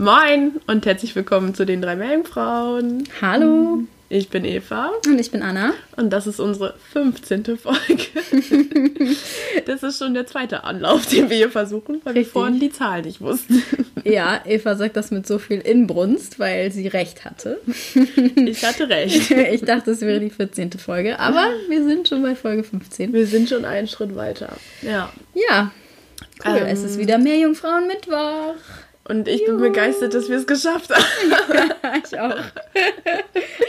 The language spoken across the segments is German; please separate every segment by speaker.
Speaker 1: Moin und herzlich willkommen zu den drei Meerjungfrauen.
Speaker 2: Hallo.
Speaker 1: Ich bin Eva
Speaker 2: Und ich bin Anna.
Speaker 1: und das ist unsere 15. Folge. das ist schon der zweite Anlauf, den wir hier versuchen, weil wir
Speaker 2: Richtig.
Speaker 1: vorhin die Zahl nicht wussten.
Speaker 2: Ja, Eva sagt das mit so viel Inbrunst, weil sie recht hatte.
Speaker 1: Ich hatte recht.
Speaker 2: Ich dachte, es wäre die 14. Folge, aber wir sind schon bei Folge 15.
Speaker 1: Wir sind schon einen Schritt weiter. Ja.
Speaker 2: Ja, cool.
Speaker 1: Ähm.
Speaker 2: es ist wieder Meerjungfrauen Mittwoch.
Speaker 1: Und ich bin begeistert, dass wir es geschafft haben.
Speaker 2: Ich auch.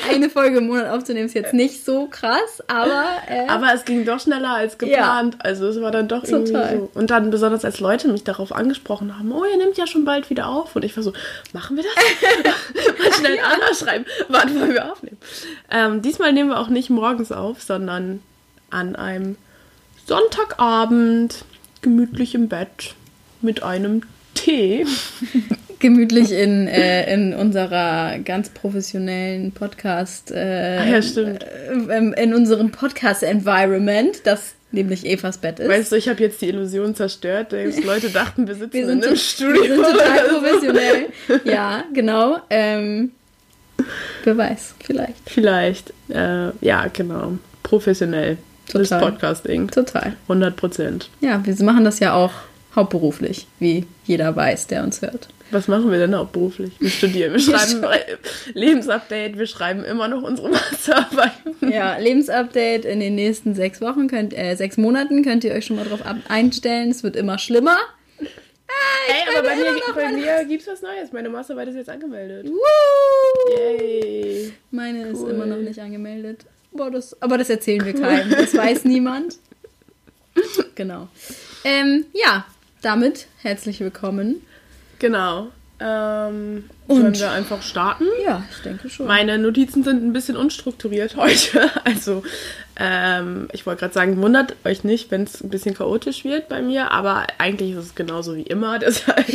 Speaker 2: Eine Folge im Monat aufzunehmen ist jetzt nicht so krass, aber, äh,
Speaker 1: Aber es ging doch schneller als geplant. Also es war dann doch irgendwie so. Und dann besonders als Leute mich darauf angesprochen haben, oh, ihr nehmt ja schon bald wieder auf. Und ich war so, machen wir das? Mal schnell Anna schreiben, wann wollen wir aufnehmen? Ähm, diesmal nehmen wir auch nicht morgens auf, sondern an einem Sonntagabend, gemütlich im Bett, mit einem Tee.
Speaker 2: gemütlich in, äh, in unserer ganz professionellen Podcast, äh,
Speaker 1: ja, stimmt.
Speaker 2: äh, in unserem Podcast-Environment, das nämlich Evas Bett ist.
Speaker 1: Weißt du, ich habe jetzt die Illusion zerstört. dass Leute dachten, wir sitzen
Speaker 2: wir sind,
Speaker 1: in einem Studio.
Speaker 2: wir sind total professionell. Ja, genau. Ähm, wer weiß, vielleicht.
Speaker 1: Vielleicht, äh, ja, genau. Professionell. Das
Speaker 2: Total.
Speaker 1: Podcasting.
Speaker 2: Total.
Speaker 1: 100 Prozent.
Speaker 2: Ja, wir machen das ja auch hauptberuflich, wie jeder weiß, der uns hört.
Speaker 1: Was machen wir denn hauptberuflich? Wir studieren, wir schreiben Lebensupdate, wir schreiben immer noch unsere Masterarbeiten.
Speaker 2: Ja, Lebensupdate in den nächsten sechs Wochen, könnt, äh, sechs Monaten könnt ihr euch schon mal drauf einstellen. Es wird immer schlimmer.
Speaker 1: Ey, aber bei mir, bei mir gibt's was Neues. Meine Masterarbeit ist jetzt angemeldet.
Speaker 2: Woo!
Speaker 1: Yay.
Speaker 2: Meine ist
Speaker 1: Cool.
Speaker 2: immer noch nicht angemeldet. Boah, das, aber das erzählen wir keinem. Das weiß niemand. Genau. Ähm, ja, damit herzlich willkommen.
Speaker 1: Genau. Ähm,
Speaker 2: Und?
Speaker 1: sollen wir einfach starten?
Speaker 2: Ja, ich denke schon.
Speaker 1: Meine Notizen sind ein bisschen unstrukturiert heute. Also, ähm, ich wollte gerade sagen, wundert euch nicht, wenn es ein bisschen chaotisch wird bei mir, aber eigentlich ist es genauso wie immer. Deshalb.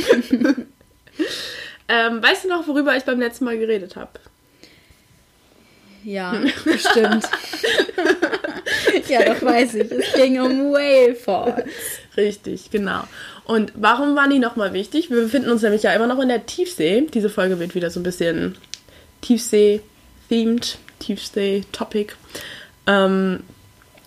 Speaker 1: ähm, weißt du noch, worüber ich beim letzten Mal geredet habe?
Speaker 2: Ja, bestimmt. ja, doch weiß ich. Es ging um Whale Falls.
Speaker 1: Richtig, genau. Und warum waren die nochmal wichtig? Wir befinden uns nämlich ja immer noch in der Tiefsee. Diese Folge wird wieder so ein bisschen Tiefsee-themed, Tiefsee-Topic. Ähm,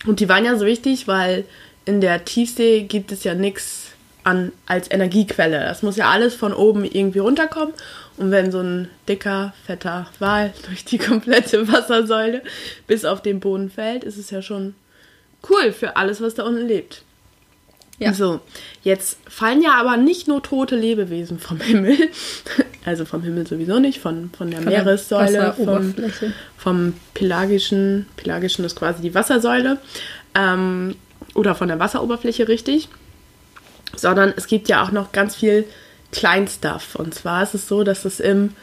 Speaker 1: und die waren ja so wichtig, weil in der Tiefsee gibt es ja nichts an als Energiequelle. Das muss ja alles von oben irgendwie runterkommen. Und wenn so ein dicker, fetter Wal durch die komplette Wassersäule bis auf den Boden fällt, ist es ja schon cool für alles, was da unten lebt.
Speaker 2: Ja.
Speaker 1: So, jetzt fallen ja aber nicht nur tote Lebewesen vom Himmel, also vom Himmel sowieso nicht, von, von der
Speaker 2: Von der
Speaker 1: Meeressäule, vom, vom pelagischen, pelagischen ist quasi die Wassersäule, ähm, oder von der Wasseroberfläche richtig, sondern es gibt ja auch noch ganz viel Kleinstuff. Und zwar ist es so, dass es im,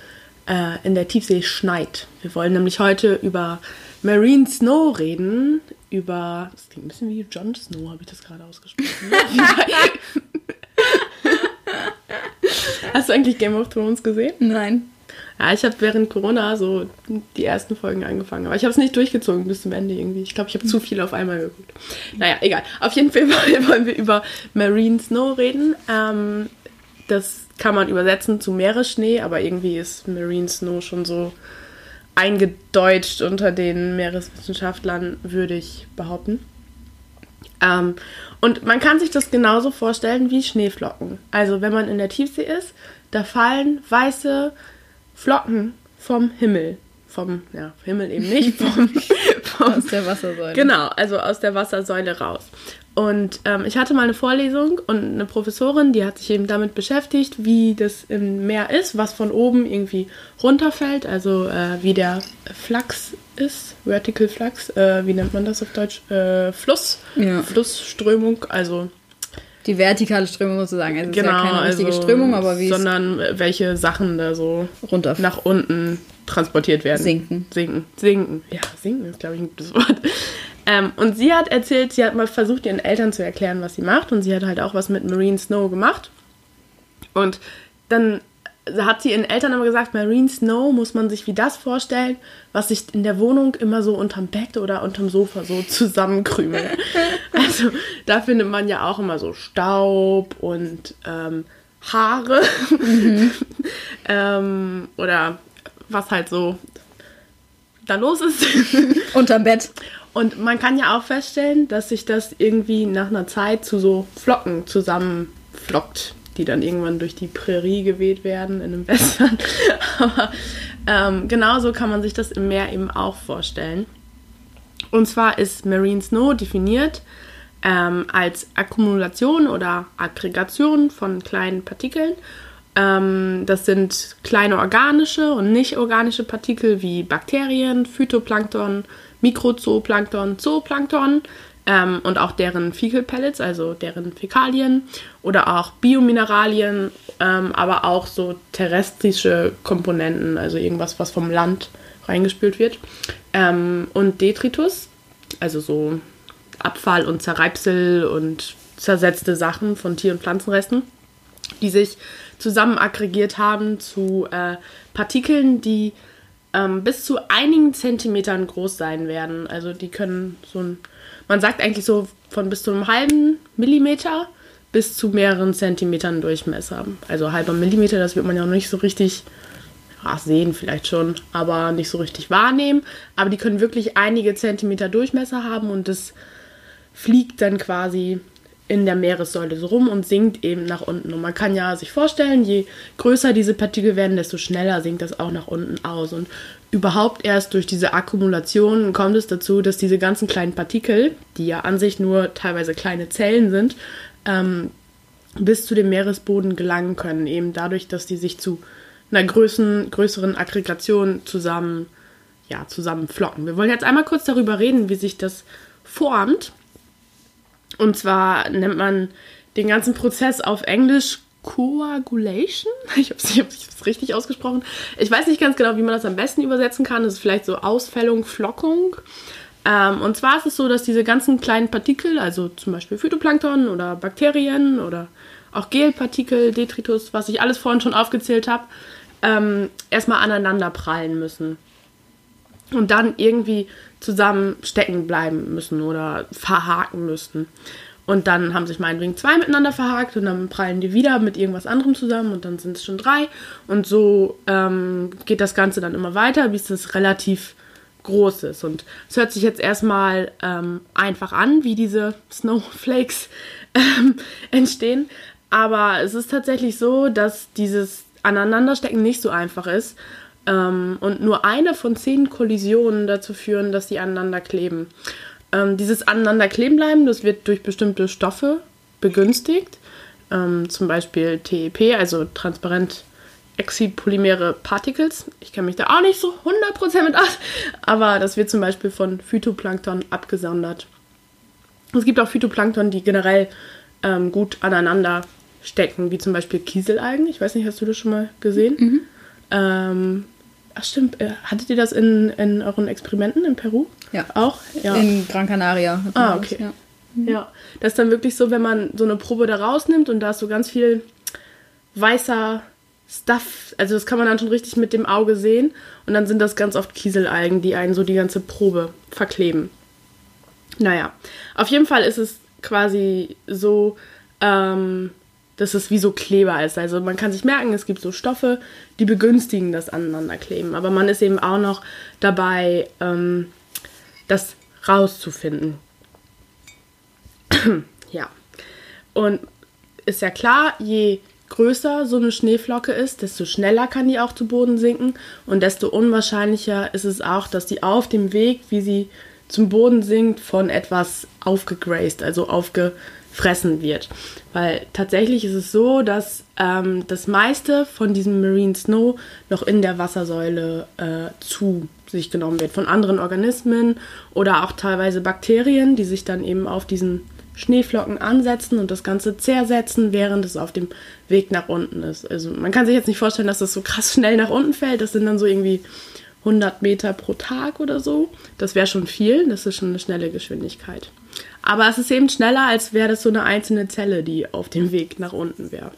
Speaker 1: äh, in der Tiefsee schneit. Wir wollen nämlich heute über Marine Snow reden, über, das klingt ein bisschen wie Jon Snow, habe ich das gerade ausgesprochen. Hast du eigentlich Game of Thrones gesehen?
Speaker 2: Nein.
Speaker 1: Ja, ich habe während Corona so die ersten Folgen angefangen, aber ich habe es nicht durchgezogen bis zum Ende irgendwie. Ich glaube, ich habe zu viel auf einmal geguckt. Naja, egal. Auf jeden Fall wollen wir über Marine Snow reden. Ähm, das kann man übersetzen zu Meeresschnee, aber irgendwie ist Marine Snow schon so eingedeutscht unter den Meereswissenschaftlern, würde ich behaupten. Ähm, und man kann sich das genauso vorstellen wie Schneeflocken. Also wenn man in der Tiefsee ist, da fallen weiße Flocken vom Himmel. Vom, ja, Himmel eben nicht, vom, vom
Speaker 2: Aus der Wassersäule.
Speaker 1: Genau, also aus der Wassersäule raus. Und ähm, ich hatte mal eine Vorlesung und eine Professorin, die hat sich eben damit beschäftigt, wie das im Meer ist, was von oben irgendwie runterfällt, also äh, wie der Flux ist, Vertical Flux, äh, wie nennt man das auf Deutsch? Äh, Fluss,
Speaker 2: Ja.
Speaker 1: Flussströmung, also
Speaker 2: Die vertikale Strömung sozusagen. Also es
Speaker 1: genau,
Speaker 2: ist ja keine richtige
Speaker 1: also,
Speaker 2: Strömung, aber wie
Speaker 1: sondern äh, welche Sachen da so
Speaker 2: runter
Speaker 1: nach unten transportiert werden.
Speaker 2: Sinken.
Speaker 1: Sinken. Sinken. Ja, sinken ist, glaube ich, ein gutes Wort. Ähm, und sie hat erzählt, sie hat mal versucht, ihren Eltern zu erklären, was sie macht. Und sie hat halt auch was mit Marine Snow gemacht. Und dann hat sie ihren Eltern aber gesagt, Marine Snow muss man sich wie das vorstellen, was sich in der Wohnung immer so unterm Bett oder unterm Sofa so zusammenkrümelt. also da findet man ja auch immer so Staub und ähm, Haare ähm, oder was halt so da los ist.
Speaker 2: unterm Bett.
Speaker 1: Und man kann ja auch feststellen, dass sich das irgendwie nach einer Zeit zu so Flocken zusammenflockt, die dann irgendwann durch die Prärie geweht werden in einem Western. Aber ähm, genauso kann man sich das im Meer eben auch vorstellen. Und zwar ist Marine Snow definiert ähm, als Akkumulation oder Aggregation von kleinen Partikeln. Ähm, das sind kleine organische und nicht organische Partikel wie Bakterien, Phytoplankton, Mikrozooplankton, Zooplankton ähm, und auch deren Fecal Pellets, also deren Fäkalien oder auch Biomineralien, ähm, aber auch so terrestrische Komponenten, also irgendwas, was vom Land reingespült wird. Ähm, und Detritus, also so Abfall und Zerreibsel und zersetzte Sachen von Tier- und Pflanzenresten, die sich zusammen aggregiert haben zu äh, Partikeln, die ähm, bis zu einigen Zentimetern groß sein werden. Also die können so ein, man sagt eigentlich so von bis zu einem halben Millimeter bis zu mehreren Zentimetern Durchmesser. Also halber Millimeter, das wird man ja noch nicht so richtig ja, sehen vielleicht schon, aber nicht so richtig wahrnehmen. Aber die können wirklich einige Zentimeter Durchmesser haben und das fliegt dann quasi in der Meeressäule so rum und sinkt eben nach unten. Und man kann ja sich vorstellen, je größer diese Partikel werden, desto schneller sinkt das auch nach unten aus. Und überhaupt erst durch diese Akkumulation kommt es dazu, dass diese ganzen kleinen Partikel, die ja an sich nur teilweise kleine Zellen sind, ähm, bis zu dem Meeresboden gelangen können. Eben dadurch, dass die sich zu einer größeren, größeren Aggregation zusammen, ja, zusammenflocken. Wir wollen jetzt einmal kurz darüber reden, wie sich das formt. Und zwar nennt man den ganzen Prozess auf Englisch Coagulation. Ich habe es richtig ausgesprochen. Ich weiß nicht ganz genau, wie man das am besten übersetzen kann. Das ist vielleicht so Ausfällung, Flockung. Ähm, und zwar ist es so, dass diese ganzen kleinen Partikel, also zum Beispiel Phytoplankton oder Bakterien oder auch Gelpartikel, Detritus, was ich alles vorhin schon aufgezählt habe, ähm, erstmal aneinander prallen müssen. Und dann irgendwie zusammen stecken bleiben müssen oder verhaken müssen. Und dann haben sich meinetwegen zwei miteinander verhakt und dann prallen die wieder mit irgendwas anderem zusammen und dann sind es schon drei. Und so ähm, geht das Ganze dann immer weiter, bis es relativ groß ist. Und es hört sich jetzt erstmal ähm, einfach an, wie diese Snowflakes ähm, entstehen. Aber es ist tatsächlich so, dass dieses Aneinanderstecken nicht so einfach ist ähm, und nur eine von zehn Kollisionen dazu führen, dass sie aneinander kleben. Ähm, dieses aneinander kleben bleiben, das wird durch bestimmte Stoffe begünstigt, ähm, zum Beispiel TEP, also transparent exipolymere Particles. Ich kenne mich da auch nicht so 100% mit aus, aber das wird zum Beispiel von Phytoplankton abgesondert. Es gibt auch Phytoplankton, die generell ähm, gut aneinander stecken, wie zum Beispiel Kieselalgen. Ich weiß nicht, hast du das schon mal gesehen? Ähm, ach stimmt, äh, hattet ihr das in, in euren Experimenten in Peru?
Speaker 2: Ja.
Speaker 1: Auch? Ja.
Speaker 2: In Gran Canaria.
Speaker 1: Ah,
Speaker 2: wir das,
Speaker 1: okay.
Speaker 2: Ja.
Speaker 1: Ja, das ist dann wirklich so, wenn man so eine Probe da rausnimmt und da ist so ganz viel weißer Stuff, also das kann man dann schon richtig mit dem Auge sehen und dann sind das ganz oft Kieselalgen, die einen so die ganze Probe verkleben. Naja, auf jeden Fall ist es quasi so, ähm, dass es wie so Kleber ist. Also man kann sich merken, es gibt so Stoffe, die begünstigen das Aneinanderkleben, aber man ist eben auch noch dabei, ähm, das rauszufinden. ja. Und ist ja klar, je größer so eine Schneeflocke ist, desto schneller kann die auch zu Boden sinken und desto unwahrscheinlicher ist es auch, dass die auf dem Weg, wie sie zum Boden sinkt, von etwas aufgegraced, also aufgefressen wird. Weil tatsächlich ist es so, dass ähm, das meiste von diesem Marine Snow noch in der Wassersäule äh, zu sich genommen wird. Von anderen Organismen oder auch teilweise Bakterien, die sich dann eben auf diesen Schneeflocken ansetzen und das Ganze zersetzen, während es auf dem Weg nach unten ist. Also man kann sich jetzt nicht vorstellen, dass das so krass schnell nach unten fällt. Das sind dann so irgendwie 100 Meter pro Tag oder so. Das wäre schon viel, das ist schon eine schnelle Geschwindigkeit. Aber es ist eben schneller, als wäre das so eine einzelne Zelle, die auf dem Weg nach unten wäre.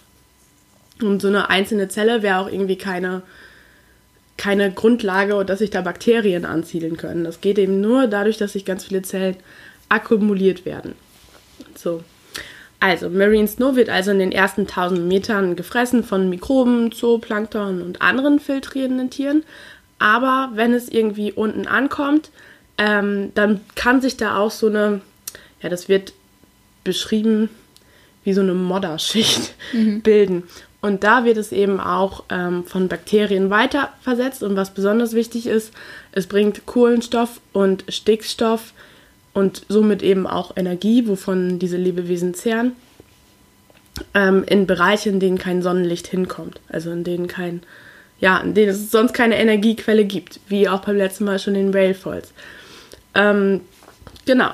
Speaker 1: Und so eine einzelne Zelle wäre auch irgendwie keine, keine Grundlage, dass sich da Bakterien ansiedeln können. Das geht eben nur dadurch, dass sich ganz viele Zellen akkumuliert werden. So. Also, Marine Snow wird also in den ersten 1000 Metern gefressen von Mikroben, Zooplankton und anderen filtrierenden Tieren. Aber wenn es irgendwie unten ankommt, ähm, dann kann sich da auch so eine, ja, das wird beschrieben wie so eine Modderschicht mhm. bilden. Und da wird es eben auch ähm, von Bakterien weiterversetzt. Und was besonders wichtig ist, es bringt Kohlenstoff und Stickstoff und somit eben auch Energie, wovon diese Lebewesen zehren, ähm, in Bereiche, in denen kein Sonnenlicht hinkommt. Also in denen kein, ja, in denen es sonst keine Energiequelle gibt, wie auch beim letzten Mal schon in Railfalls. Ähm, genau.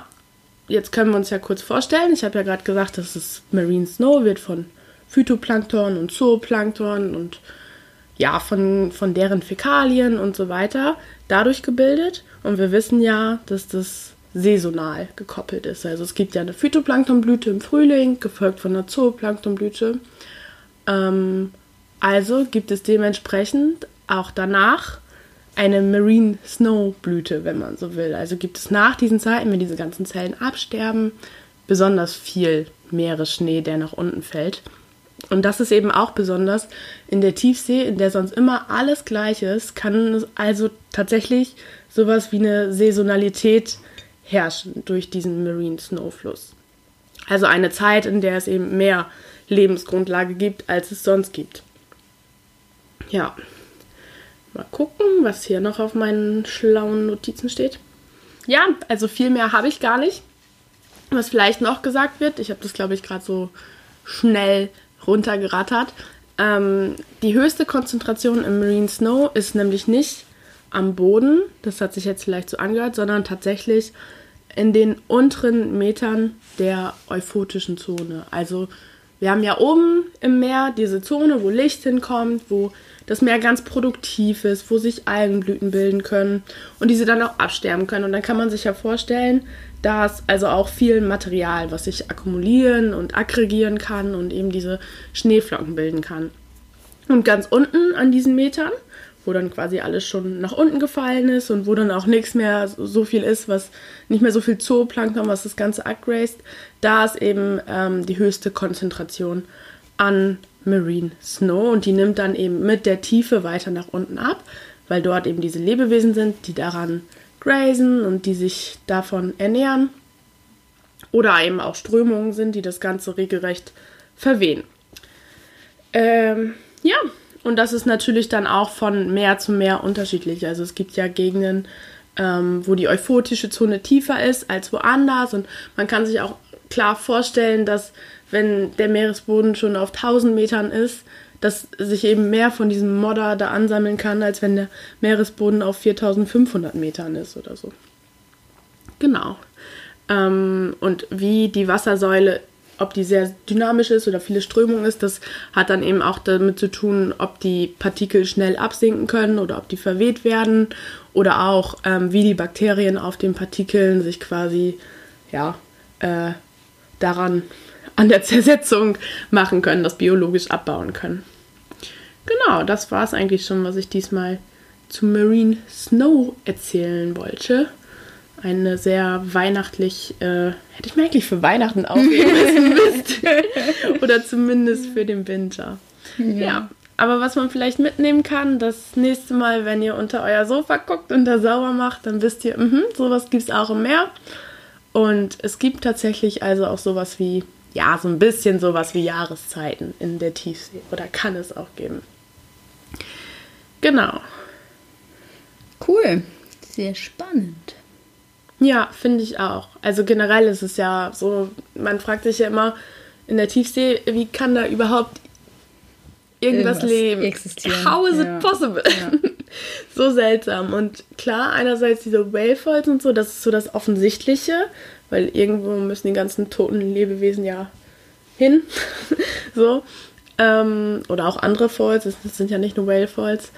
Speaker 1: Jetzt können wir uns ja kurz vorstellen. Ich habe ja gerade gesagt, dass es Marine Snow wird von Phytoplankton und Zooplankton und ja, von, von deren Fäkalien und so weiter dadurch gebildet. Und wir wissen ja, dass das saisonal gekoppelt ist. Also es gibt ja eine Phytoplanktonblüte im Frühling, gefolgt von einer Zooplanktonblüte. Ähm, also gibt es dementsprechend auch danach eine Marine Snow Blüte, wenn man so will. Also gibt es nach diesen Zeiten, wenn diese ganzen Zellen absterben, besonders viel Meeresschnee, der nach unten fällt. Und das ist eben auch besonders in der Tiefsee, in der sonst immer alles gleich ist, kann es also tatsächlich sowas wie eine Saisonalität herrschen durch diesen Marine Snowfluss. Also eine Zeit, in der es eben mehr Lebensgrundlage gibt, als es sonst gibt. Ja. Mal gucken, was hier noch auf meinen schlauen Notizen steht. Ja, also viel mehr habe ich gar nicht. Was vielleicht noch gesagt wird, ich habe das glaube ich gerade so schnell runtergerattert. Ähm, die höchste Konzentration im Marine Snow ist nämlich nicht am Boden, das hat sich jetzt vielleicht so angehört, sondern tatsächlich in den unteren Metern der euphotischen Zone. Also wir haben ja oben im Meer diese Zone, wo Licht hinkommt, wo das Meer ganz produktiv ist, wo sich Algenblüten bilden können und diese dann auch absterben können. Und dann kann man sich ja vorstellen, dass also auch viel Material, was sich akkumulieren und aggregieren kann und eben diese Schneeflocken bilden kann. Und ganz unten an diesen Metern wo dann quasi alles schon nach unten gefallen ist und wo dann auch nichts mehr so viel ist, was nicht mehr so viel Zooplankton, was das Ganze upgraced, da ist eben ähm, die höchste Konzentration an Marine Snow und die nimmt dann eben mit der Tiefe weiter nach unten ab, weil dort eben diese Lebewesen sind, die daran grazen und die sich davon ernähren. Oder eben auch Strömungen sind, die das Ganze regelrecht verwehen. Ähm, ja, und das ist natürlich dann auch von Meer zu Meer unterschiedlich. Also es gibt ja Gegenden, ähm, wo die euphotische Zone tiefer ist als woanders. Und man kann sich auch klar vorstellen, dass wenn der Meeresboden schon auf 1000 Metern ist, dass sich eben mehr von diesem Modder da ansammeln kann, als wenn der Meeresboden auf 4500 Metern ist oder so. Genau. Ähm, und wie die Wassersäule ob die sehr dynamisch ist oder viele Strömungen ist, das hat dann eben auch damit zu tun, ob die Partikel schnell absinken können oder ob die verweht werden oder auch ähm, wie die Bakterien auf den Partikeln sich quasi ja äh, daran an der Zersetzung machen können, das biologisch abbauen können. Genau, das war es eigentlich schon, was ich diesmal zu Marine Snow erzählen wollte eine sehr weihnachtlich, äh, hätte ich mir eigentlich für Weihnachten aufheben müssen. Oder zumindest für den Winter. Ja. ja. Aber was man vielleicht mitnehmen kann, das nächste Mal, wenn ihr unter euer Sofa guckt und da sauber macht, dann wisst ihr, mh, sowas gibt es auch im Meer. Und es gibt tatsächlich also auch sowas wie, ja, so ein bisschen sowas wie Jahreszeiten in der Tiefsee. Oder kann es auch geben. Genau.
Speaker 2: Cool. Sehr spannend.
Speaker 1: Ja, finde ich auch. Also generell ist es ja so, man fragt sich ja immer in der Tiefsee, wie kann da überhaupt irgendwas,
Speaker 2: Irgendwas
Speaker 1: leben?
Speaker 2: existieren,
Speaker 1: How is
Speaker 2: ja.
Speaker 1: it possible?
Speaker 2: Ja.
Speaker 1: so seltsam. Und klar, einerseits diese Whale-Falls und so, das ist so das Offensichtliche, weil irgendwo müssen die ganzen toten Lebewesen ja hin. so. Ähm, oder auch andere Falls, das sind ja nicht nur Whale-Falls.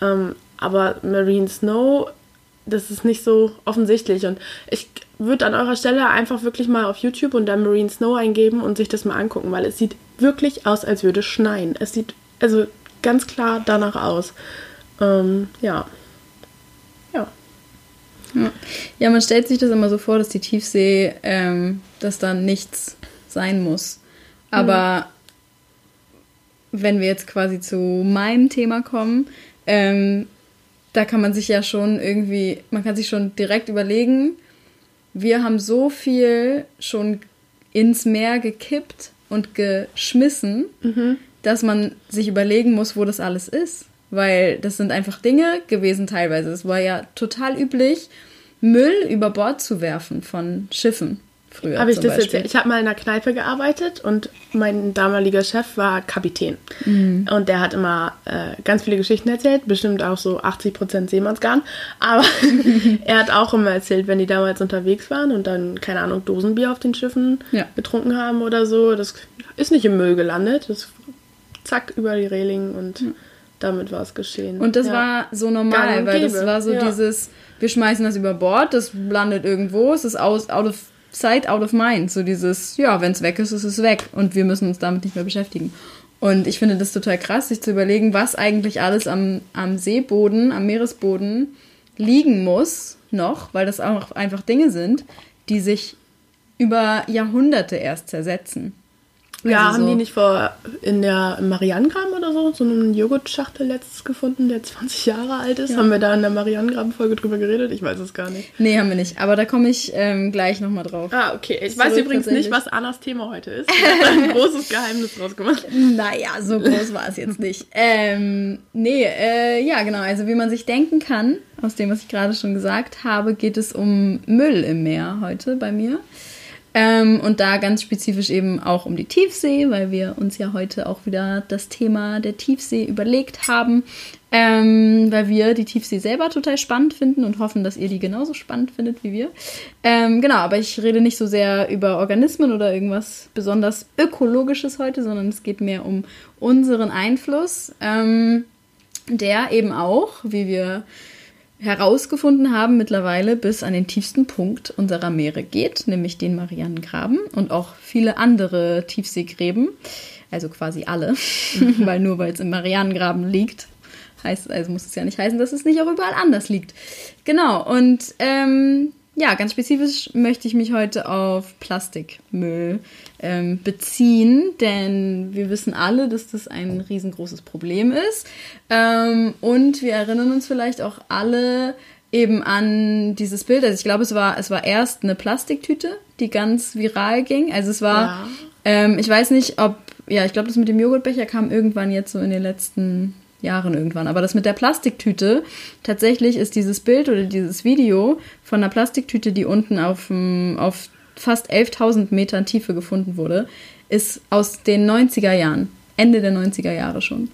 Speaker 1: Ähm, aber Marine Snow, das ist nicht so offensichtlich. Und ich würde an eurer Stelle einfach wirklich mal auf YouTube und dann Marine Snow eingeben und sich das mal angucken, weil es sieht wirklich aus, als würde es schneien. Es sieht also ganz klar danach aus. Ähm. Ja. Ja,
Speaker 2: man stellt sich das immer so vor, dass die Tiefsee, ähm, dass da nichts sein muss. Aber wenn wir jetzt quasi zu meinem Thema kommen, ähm, da kann man sich ja schon irgendwie, man kann sich schon direkt überlegen, wir haben so viel schon ins Meer gekippt und geschmissen, dass man sich überlegen muss, wo das alles ist. Weil das sind einfach Dinge gewesen teilweise. Es war ja total üblich, Müll über Bord zu werfen von Schiffen früher.
Speaker 1: Habe ich das
Speaker 2: Beispiel.
Speaker 1: erzählt? Ich habe mal in einer Kneipe gearbeitet und mein damaliger Chef war Kapitän.
Speaker 2: Mhm.
Speaker 1: Und der hat immer äh, ganz viele Geschichten erzählt, bestimmt auch so 80% Seemannsgarn. Aber er hat auch immer erzählt, wenn die damals unterwegs waren und dann, keine Ahnung, Dosenbier auf den Schiffen
Speaker 2: Ja.
Speaker 1: getrunken haben oder so, das ist nicht im Müll gelandet. Das zack über die Reling und damit war es geschehen.
Speaker 2: Und das
Speaker 1: Ja.
Speaker 2: war so normal, weil das war so
Speaker 1: ja.
Speaker 2: dieses, wir schmeißen das über Bord, das landet irgendwo, es ist aus, out of sight, out of mind. So dieses, ja, wenn es weg ist, ist es weg und wir müssen uns damit nicht mehr beschäftigen. Und ich finde das total krass, sich zu überlegen, was eigentlich alles am, am Seeboden, am Meeresboden liegen muss noch, weil das auch einfach Dinge sind, die sich über Jahrhunderte erst zersetzen.
Speaker 1: Ja,
Speaker 2: Also
Speaker 1: haben
Speaker 2: so-
Speaker 1: die nicht vor in der Marianengraben oder so so einen Joghurtschachtel letztes gefunden, der 20 Jahre alt ist? Haben wir da in der Marianengraben-Folge drüber geredet? Ich weiß es gar nicht.
Speaker 2: Nee, haben wir nicht, aber da komme ich ähm, gleich nochmal drauf.
Speaker 1: Ah, okay. Ich weiß übrigens nicht, was Annas Thema heute ist. Ich habe ein großes Geheimnis draus gemacht.
Speaker 2: Naja, so groß war es jetzt nicht. Ähm, nee, äh, ja, genau. Also wie man sich denken kann, aus dem, was ich gerade schon gesagt habe, geht es um Müll im Meer heute bei mir. Ähm, und da ganz spezifisch eben auch um die Tiefsee, weil wir uns ja heute auch wieder das Thema der Tiefsee überlegt haben. Ähm, weil wir die Tiefsee selber total spannend finden und hoffen, dass ihr die genauso spannend findet wie wir. Ähm, genau, aber ich rede nicht so sehr über Organismen oder irgendwas besonders Ökologisches heute, sondern es geht mehr um unseren Einfluss, ähm, der eben auch, wie wir herausgefunden haben, mittlerweile bis an den tiefsten Punkt unserer Meere geht, nämlich den Marianengraben und auch viele andere Tiefseegräben, also quasi alle, weil nur weil es im Marianengraben liegt, heißt, also muss es ja nicht heißen, dass es nicht auch überall anders liegt. Genau, und ähm, ja, ganz spezifisch möchte ich mich heute auf Plastikmüll ähm, beziehen, denn wir wissen alle, dass das ein riesengroßes Problem ist. Ähm, und wir erinnern uns vielleicht auch alle eben an dieses Bild. Also ich glaube, es war, es war erst eine Plastiktüte, die ganz viral ging. Also es war,
Speaker 1: Ja.
Speaker 2: ähm, ich weiß nicht, ob, ja, ich glaube, das mit dem Joghurtbecher kam irgendwann jetzt so in den letzten Jahren irgendwann. Aber das mit der Plastiktüte, tatsächlich ist dieses Bild oder dieses Video von einer Plastiktüte, die unten auf, auf fast 11.000 Metern Tiefe gefunden wurde, ist aus den 90er Jahren. Ende der 90er Jahre schon.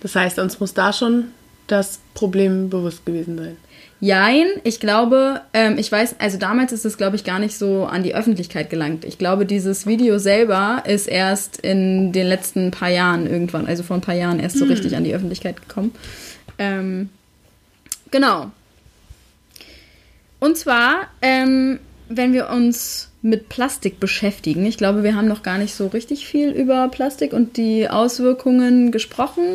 Speaker 1: Das heißt, uns muss da schon das Problem bewusst gewesen sein.
Speaker 2: Jein, ich glaube, ähm, ich weiß, also damals ist es, glaube ich, gar nicht so an die Öffentlichkeit gelangt. Ich glaube, dieses Video selber ist erst in den letzten paar Jahren irgendwann, also vor ein paar Jahren erst so richtig an die Öffentlichkeit gekommen. Ähm, genau. Und zwar, ähm, wenn wir uns mit Plastik beschäftigen, ich glaube, wir haben noch gar nicht so richtig viel über Plastik und die Auswirkungen gesprochen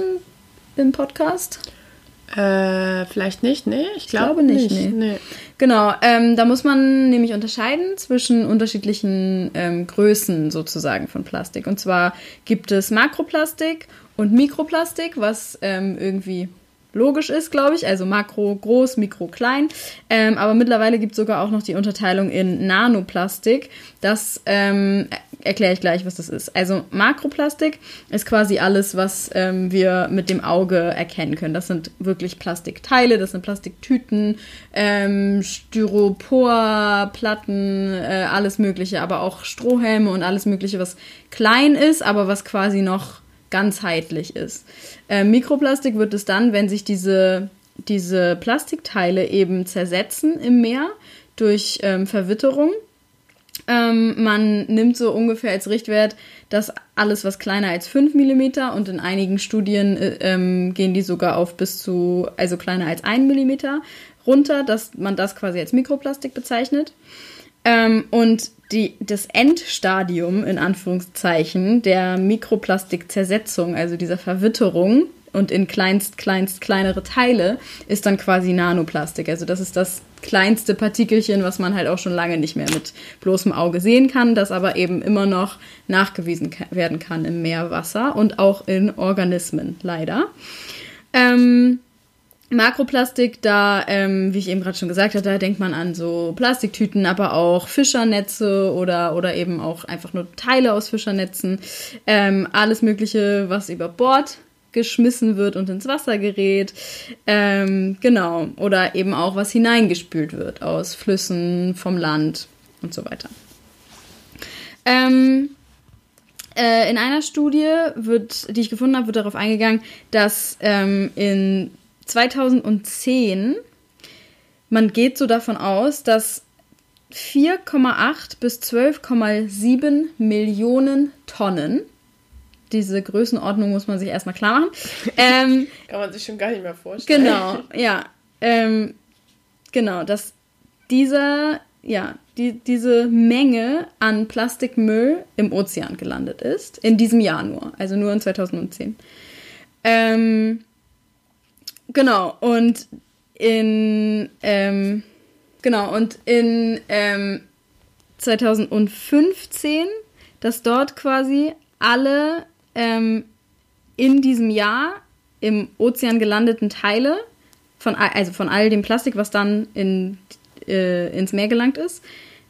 Speaker 2: im Podcast.
Speaker 1: Äh, vielleicht nicht, nee? Ich, glaub
Speaker 2: glaube nicht, nee.
Speaker 1: nee.
Speaker 2: Genau, ähm, da muss man nämlich unterscheiden zwischen unterschiedlichen ähm, Größen sozusagen von Plastik. Und zwar gibt es Makroplastik und Mikroplastik, was ähm, irgendwie logisch ist, glaube ich. Also Makro groß, Mikro klein. Ähm, aber mittlerweile gibt es sogar auch noch die Unterteilung in Nanoplastik. Das ähm, erkläre ich gleich, was das ist. Also Makroplastik ist quasi alles, was ähm, wir mit dem Auge erkennen können. Das sind wirklich Plastikteile, das sind Plastiktüten, ähm, Styropor, äh, alles Mögliche, aber auch Strohhelme und alles Mögliche, was klein ist, aber was quasi noch ganzheitlich ist. Äh, Mikroplastik wird es dann, wenn sich diese, diese Plastikteile eben zersetzen im Meer durch ähm, Verwitterung ähm, man nimmt so ungefähr als Richtwert, dass alles, was kleiner als 5 mm und in einigen Studien äh, ähm, gehen die sogar auf bis zu, also kleiner als 1 mm runter, dass man das quasi als Mikroplastik bezeichnet. Ähm, und die, das Endstadium in Anführungszeichen der Mikroplastikzersetzung, also dieser Verwitterung, und in kleinst, kleinst kleinere Teile ist dann quasi Nanoplastik. Also das ist das kleinste Partikelchen, was man halt auch schon lange nicht mehr mit bloßem Auge sehen kann, das aber eben immer noch nachgewiesen werden kann im Meerwasser und auch in Organismen, leider. Ähm, Makroplastik, da, ähm, wie ich eben gerade schon gesagt habe, da denkt man an so Plastiktüten, aber auch Fischernetze oder, oder eben auch einfach nur Teile aus Fischernetzen. Ähm, alles Mögliche, was über Bord geschmissen wird und ins Wasser gerät. Ähm, genau. Oder eben auch, was hineingespült wird aus Flüssen, vom Land und so weiter. Ähm, äh, in einer Studie wird, die ich gefunden habe, wird darauf eingegangen, dass ähm, in 2010 man geht so davon aus, dass 4,8 bis 12,7 Millionen Tonnen diese Größenordnung muss man sich erstmal klar machen. Ähm,
Speaker 1: Kann man sich schon gar nicht mehr vorstellen.
Speaker 2: Genau, ja. Ähm, genau, dass dieser, ja, die, diese Menge an Plastikmüll im Ozean gelandet ist. In diesem Jahr nur, also nur in 2010. Ähm, genau, und in, ähm, genau, und in 2015, ähm, dass dort quasi alle ähm, in diesem Jahr im Ozean gelandeten Teile, von, also von all dem Plastik, was dann in, äh, ins Meer gelangt ist,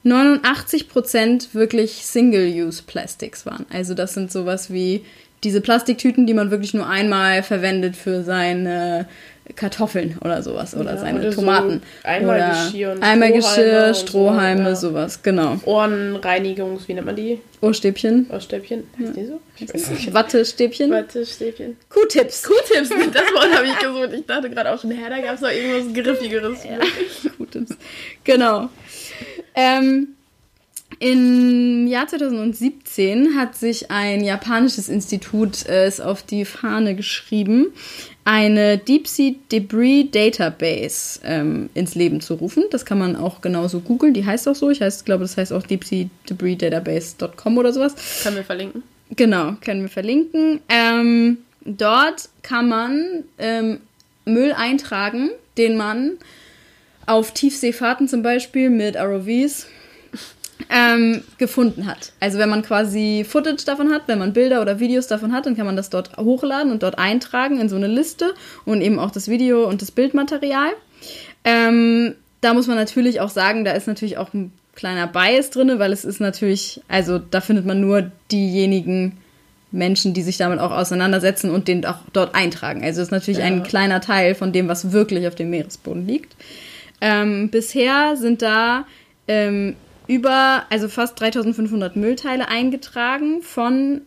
Speaker 2: 89% wirklich Single-Use-Plastics waren. Also das sind sowas wie diese Plastiktüten, die man wirklich nur einmal verwendet für seine Kartoffeln oder sowas oder ja, seine oder Tomaten.
Speaker 1: So einmal Geschirr, und
Speaker 2: einmal Geschirr, Strohhalme, so, sowas, genau.
Speaker 1: Ohrenreinigungs, wie nennt man die?
Speaker 2: Ohrstäbchen.
Speaker 1: Ohrstäbchen, heißt ja. die so?
Speaker 2: Ich weiß nicht. Wattestäbchen.
Speaker 1: Wattestäbchen.
Speaker 2: Q-Tips.
Speaker 1: Q-Tips, das Wort habe ich gesucht. Ich dachte gerade auch schon, hä, da gab es noch irgendwas Griffigeres.
Speaker 2: Ja. Q-Tips. Genau. Ähm, im Jahr 2017 hat sich ein japanisches Institut äh, es auf die Fahne geschrieben, eine Deep Sea Debris Database ähm, ins Leben zu rufen. Das kann man auch genauso googeln. Die heißt auch so. Ich, heißt, glaube, das heißt auch Deep Sea Debris Database.com oder sowas.
Speaker 1: Können wir verlinken.
Speaker 2: Genau, können wir verlinken. Ähm, dort kann man ähm, Müll eintragen, den man auf Tiefseefahrten zum Beispiel mit ROVs ähm, gefunden hat. Also wenn man quasi Footage davon hat, wenn man Bilder oder Videos davon hat, dann kann man das dort hochladen und dort eintragen in so eine Liste und eben auch das Video und das Bildmaterial. Ähm, da muss man natürlich auch sagen, da ist natürlich auch ein kleiner Bias drin, weil es ist natürlich, also da findet man nur diejenigen Menschen, die sich damit auch auseinandersetzen und den auch dort eintragen. Also es ist natürlich ja. ein kleiner Teil von dem, was wirklich auf dem Meeresboden liegt. Ähm, bisher sind da ähm, über, also fast 3500 Müllteile eingetragen von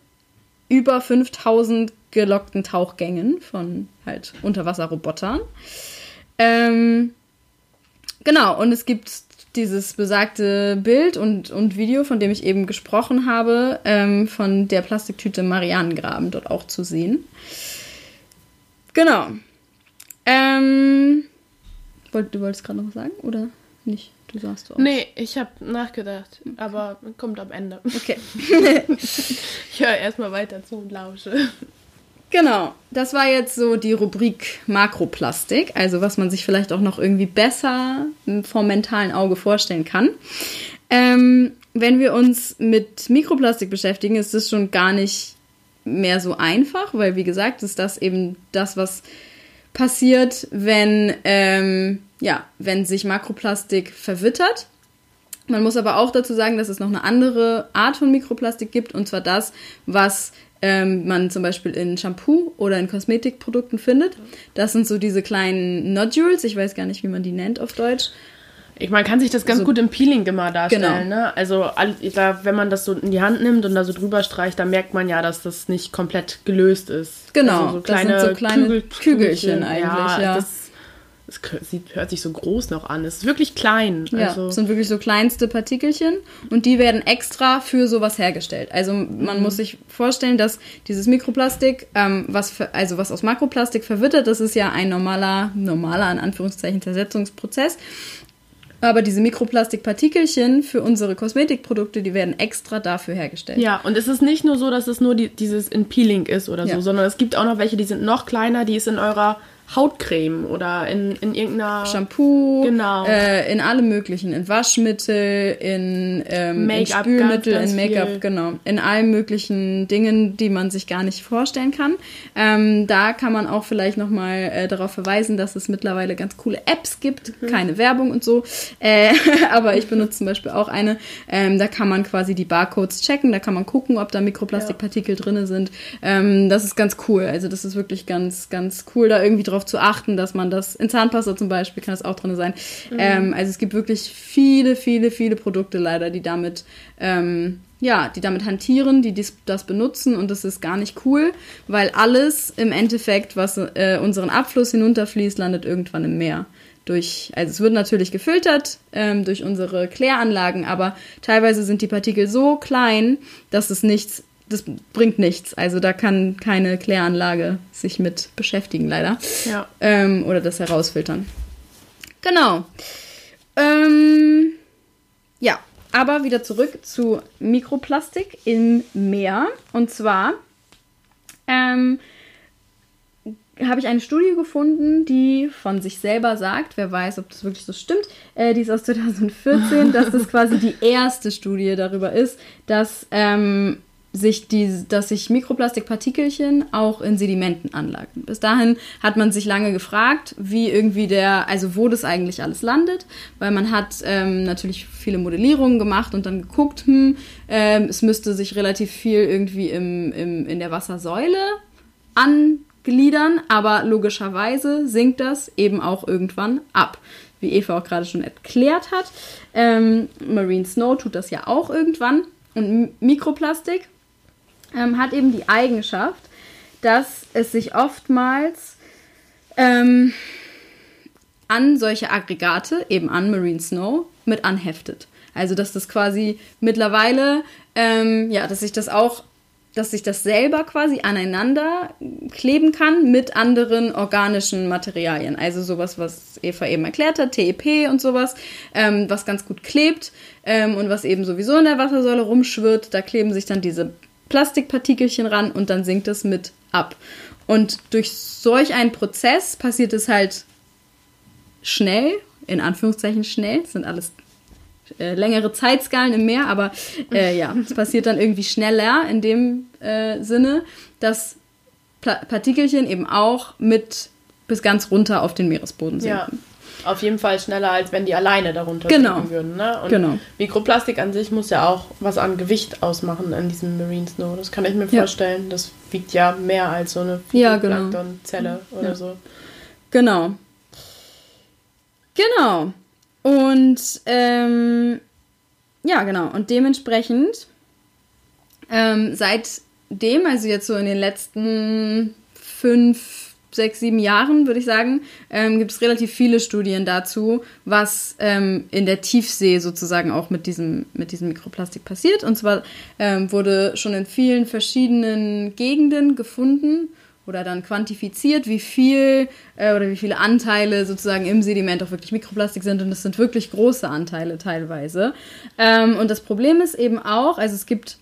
Speaker 2: über 5000 gelockten Tauchgängen von halt Unterwasserrobotern. Ähm, genau, und es gibt dieses besagte Bild und, und Video, von dem ich eben gesprochen habe, ähm, von der Plastiktüte Marianengraben dort auch zu sehen. Genau. Ähm, du wolltest gerade noch was sagen, oder nicht? Du sagst auch.
Speaker 1: Nee, ich habe nachgedacht, aber kommt am Ende.
Speaker 2: Okay.
Speaker 1: ich höre erstmal weiter zu und lausche.
Speaker 2: Genau, das war jetzt so die Rubrik Makroplastik, also was man sich vielleicht auch noch irgendwie besser vom mentalen Auge vorstellen kann. Ähm, wenn wir uns mit Mikroplastik beschäftigen, ist das schon gar nicht mehr so einfach, weil wie gesagt, ist das eben das, was passiert, wenn, ähm, ja, wenn sich Makroplastik verwittert. Man muss aber auch dazu sagen, dass es noch eine andere Art von Mikroplastik gibt, und zwar das, was ähm, man zum Beispiel in Shampoo oder in Kosmetikprodukten findet. Das sind so diese kleinen Nodules, ich weiß gar nicht, wie man die nennt auf Deutsch.
Speaker 1: Ich, man kann sich das ganz
Speaker 2: So-
Speaker 1: gut im Peeling immer darstellen.
Speaker 2: Genau.
Speaker 1: Ne? Also da, wenn man das so in die Hand nimmt und da so drüber streicht, dann merkt man ja, dass das nicht komplett gelöst ist.
Speaker 2: Genau,
Speaker 1: also so
Speaker 2: das sind
Speaker 1: kleine,
Speaker 2: so kleine
Speaker 1: Kügel,
Speaker 2: Kügelchen eigentlich, ja.
Speaker 1: Das, das kö- sieht, hört sich so groß noch an. Es ist wirklich klein.
Speaker 2: Ja,
Speaker 1: also,
Speaker 2: das sind wirklich so kleinste Partikelchen und die werden extra für sowas hergestellt. Also man muss sich vorstellen, dass dieses Mikroplastik, ähm, was für, also was aus Makroplastik verwittert, das ist ja ein normaler, normaler in Anführungszeichen Zersetzungsprozess. Aber diese Mikroplastikpartikelchen für unsere Kosmetikprodukte, die werden extra dafür hergestellt.
Speaker 1: ja, und es ist nicht nur so, dass es nur die, dieses in Peeling ist oder
Speaker 2: Ja.
Speaker 1: so, sondern es gibt auch noch welche, die sind noch kleiner, die ist in eurer Hautcreme oder in, in irgendeiner
Speaker 2: Shampoo,
Speaker 1: Genau.
Speaker 2: äh, in allem möglichen, in Waschmittel, in, ähm, in Spülmittel,
Speaker 1: ganz, ganz
Speaker 2: in Make-up, genau, in allen möglichen Dingen, die man sich gar nicht vorstellen kann. Ähm, da kann man auch vielleicht nochmal äh, darauf verweisen, dass es mittlerweile ganz coole Apps gibt,
Speaker 1: Mhm.
Speaker 2: keine Werbung und so, äh, aber ich benutze zum Beispiel auch eine, ähm, da kann man quasi die Barcodes checken, da kann man gucken, ob da Mikroplastikpartikel drinne sind. Ähm, das ist ganz cool, also das ist wirklich ganz, ganz cool, da irgendwie drauf zu achten, dass man das in Zahnpasta zum Beispiel kann das auch drin sein. Ähm, also es gibt wirklich viele, viele, viele Produkte leider, die damit ähm, ja, die damit hantieren, die dies, das benutzen und das ist gar nicht cool, weil alles im Endeffekt, was äh, unseren Abfluss hinunterfließt, landet irgendwann im Meer. Durch, also es wird natürlich gefiltert ähm, durch unsere Kläranlagen, aber teilweise sind die Partikel so klein, dass es nichts, das bringt nichts. Also da kann keine Kläranlage sich mit beschäftigen, leider.
Speaker 1: Ja.
Speaker 2: Ähm, oder das herausfiltern. Genau. Ähm, ja, aber wieder zurück zu Mikroplastik im Meer. Und zwar ähm, habe ich eine Studie gefunden, die von sich selber sagt, wer weiß, ob das wirklich so stimmt, äh, die ist aus 2014, dass das quasi die erste Studie darüber ist, dass ähm, sich die, dass sich Mikroplastikpartikelchen auch in Sedimenten anlagern. Bis dahin hat man sich lange gefragt, wie irgendwie der, also wo das eigentlich alles landet, weil man hat ähm, natürlich viele Modellierungen gemacht und dann geguckt, hm, ähm, es müsste sich relativ viel irgendwie im, im, in der Wassersäule angliedern, aber logischerweise sinkt das eben auch irgendwann ab. Wie Eva auch gerade schon erklärt hat. Ähm, Marine Snow tut das ja auch irgendwann. Und Mikroplastik ähm, hat eben die Eigenschaft, dass es sich oftmals ähm, an solche Aggregate, eben an Marine Snow, mit anheftet. Also dass das quasi mittlerweile, ähm, ja, dass sich das auch, dass sich das selber quasi aneinander kleben kann mit anderen organischen Materialien. Also sowas, was Eva eben erklärt hat, TEP und sowas, ähm, was ganz gut klebt ähm, und was eben sowieso in der Wassersäule rumschwirrt. Da kleben sich dann diese Plastikpartikelchen ran und dann sinkt es mit ab. Und durch solch einen Prozess passiert es halt schnell, in Anführungszeichen schnell, das sind alles äh, längere Zeitskalen im Meer, aber äh, ja, es passiert dann irgendwie schneller in dem äh, Sinne, dass Pla Partikelchen eben auch mit bis ganz runter auf den Meeresboden
Speaker 1: Ja,
Speaker 2: sinken.
Speaker 1: Auf jeden Fall schneller, als wenn die alleine darunter
Speaker 2: Genau.
Speaker 1: würden. Ne? Und
Speaker 2: Genau.
Speaker 1: Mikroplastik an sich muss ja auch was an Gewicht ausmachen an diesem Marine Snow. Das kann ich mir
Speaker 2: Ja.
Speaker 1: vorstellen. Das wiegt ja mehr als so eine
Speaker 2: Ja, genau.
Speaker 1: Zelle oder
Speaker 2: Ja.
Speaker 1: so.
Speaker 2: Genau. Genau. Und ähm, ja, genau. Und dementsprechend ähm, seitdem, also jetzt so in den letzten fünf, sechs, sieben Jahren, würde ich sagen, ähm, gibt es relativ viele Studien dazu, was ähm, in der Tiefsee sozusagen auch mit diesem, mit diesem Mikroplastik passiert. Und zwar ähm, wurde schon in vielen verschiedenen Gegenden gefunden oder dann quantifiziert, wie viel äh, oder wie viele Anteile sozusagen im Sediment auch wirklich Mikroplastik sind. Und das sind wirklich große Anteile teilweise. Ähm, und das Problem ist eben auch, also es gibt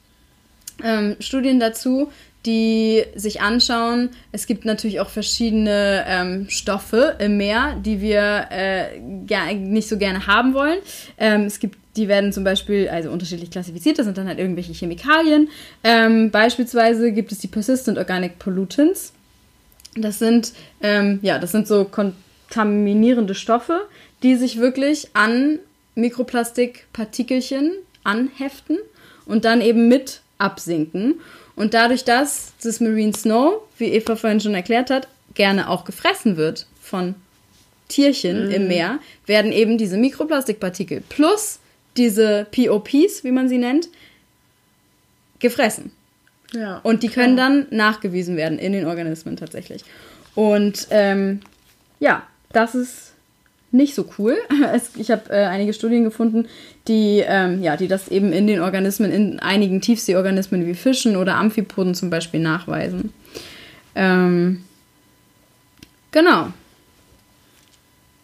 Speaker 2: ähm, Studien dazu, die sich anschauen, es gibt natürlich auch verschiedene ähm, Stoffe im Meer, die wir äh, nicht so gerne haben wollen. Ähm, es gibt die werden zum Beispiel also unterschiedlich klassifiziert, das sind dann halt irgendwelche Chemikalien. Ähm, beispielsweise gibt es die Persistent Organic Pollutants. Das sind, ähm, ja, das sind so kontaminierende Stoffe, die sich wirklich an Mikroplastikpartikelchen anheften und dann eben mit absinken. Und dadurch, dass das Marine Snow, wie Eva vorhin schon erklärt hat, gerne auch gefressen wird von Tierchen im Meer, werden eben diese Mikroplastikpartikel plus diese POPs, wie man sie nennt, gefressen.
Speaker 1: Ja.
Speaker 2: Und die können dann nachgewiesen werden in den Organismen tatsächlich. Und ähm, ja, das ist nicht so cool. Es, ich habe äh, einige Studien gefunden, die, ähm, ja, die das eben in den Organismen, in einigen Tiefseeorganismen wie Fischen oder Amphipoden zum Beispiel nachweisen. Ähm, genau.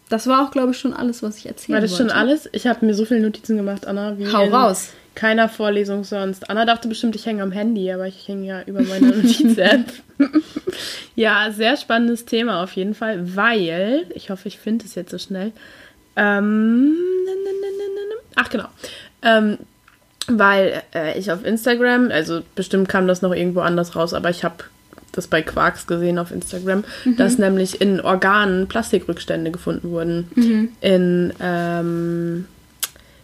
Speaker 2: Das war auch, glaube ich, schon alles, was ich erzählen
Speaker 1: War das schon
Speaker 2: wollte.
Speaker 1: alles? Ich habe mir so viele Notizen gemacht, Anna. Wie
Speaker 2: Hau raus.
Speaker 1: Keiner Vorlesung sonst. Anna dachte bestimmt, ich hänge am Handy, aber ich hänge ja über meine Notiz-App. ja, sehr spannendes Thema auf jeden Fall, weil, ich hoffe, ich finde es jetzt so schnell. Ähm, ach, genau. Ähm, weil äh, ich auf Instagram, also bestimmt kam das noch irgendwo anders raus, aber ich habe das bei Quarks gesehen auf Instagram, dass nämlich in Organen Plastikrückstände gefunden wurden. In, ähm,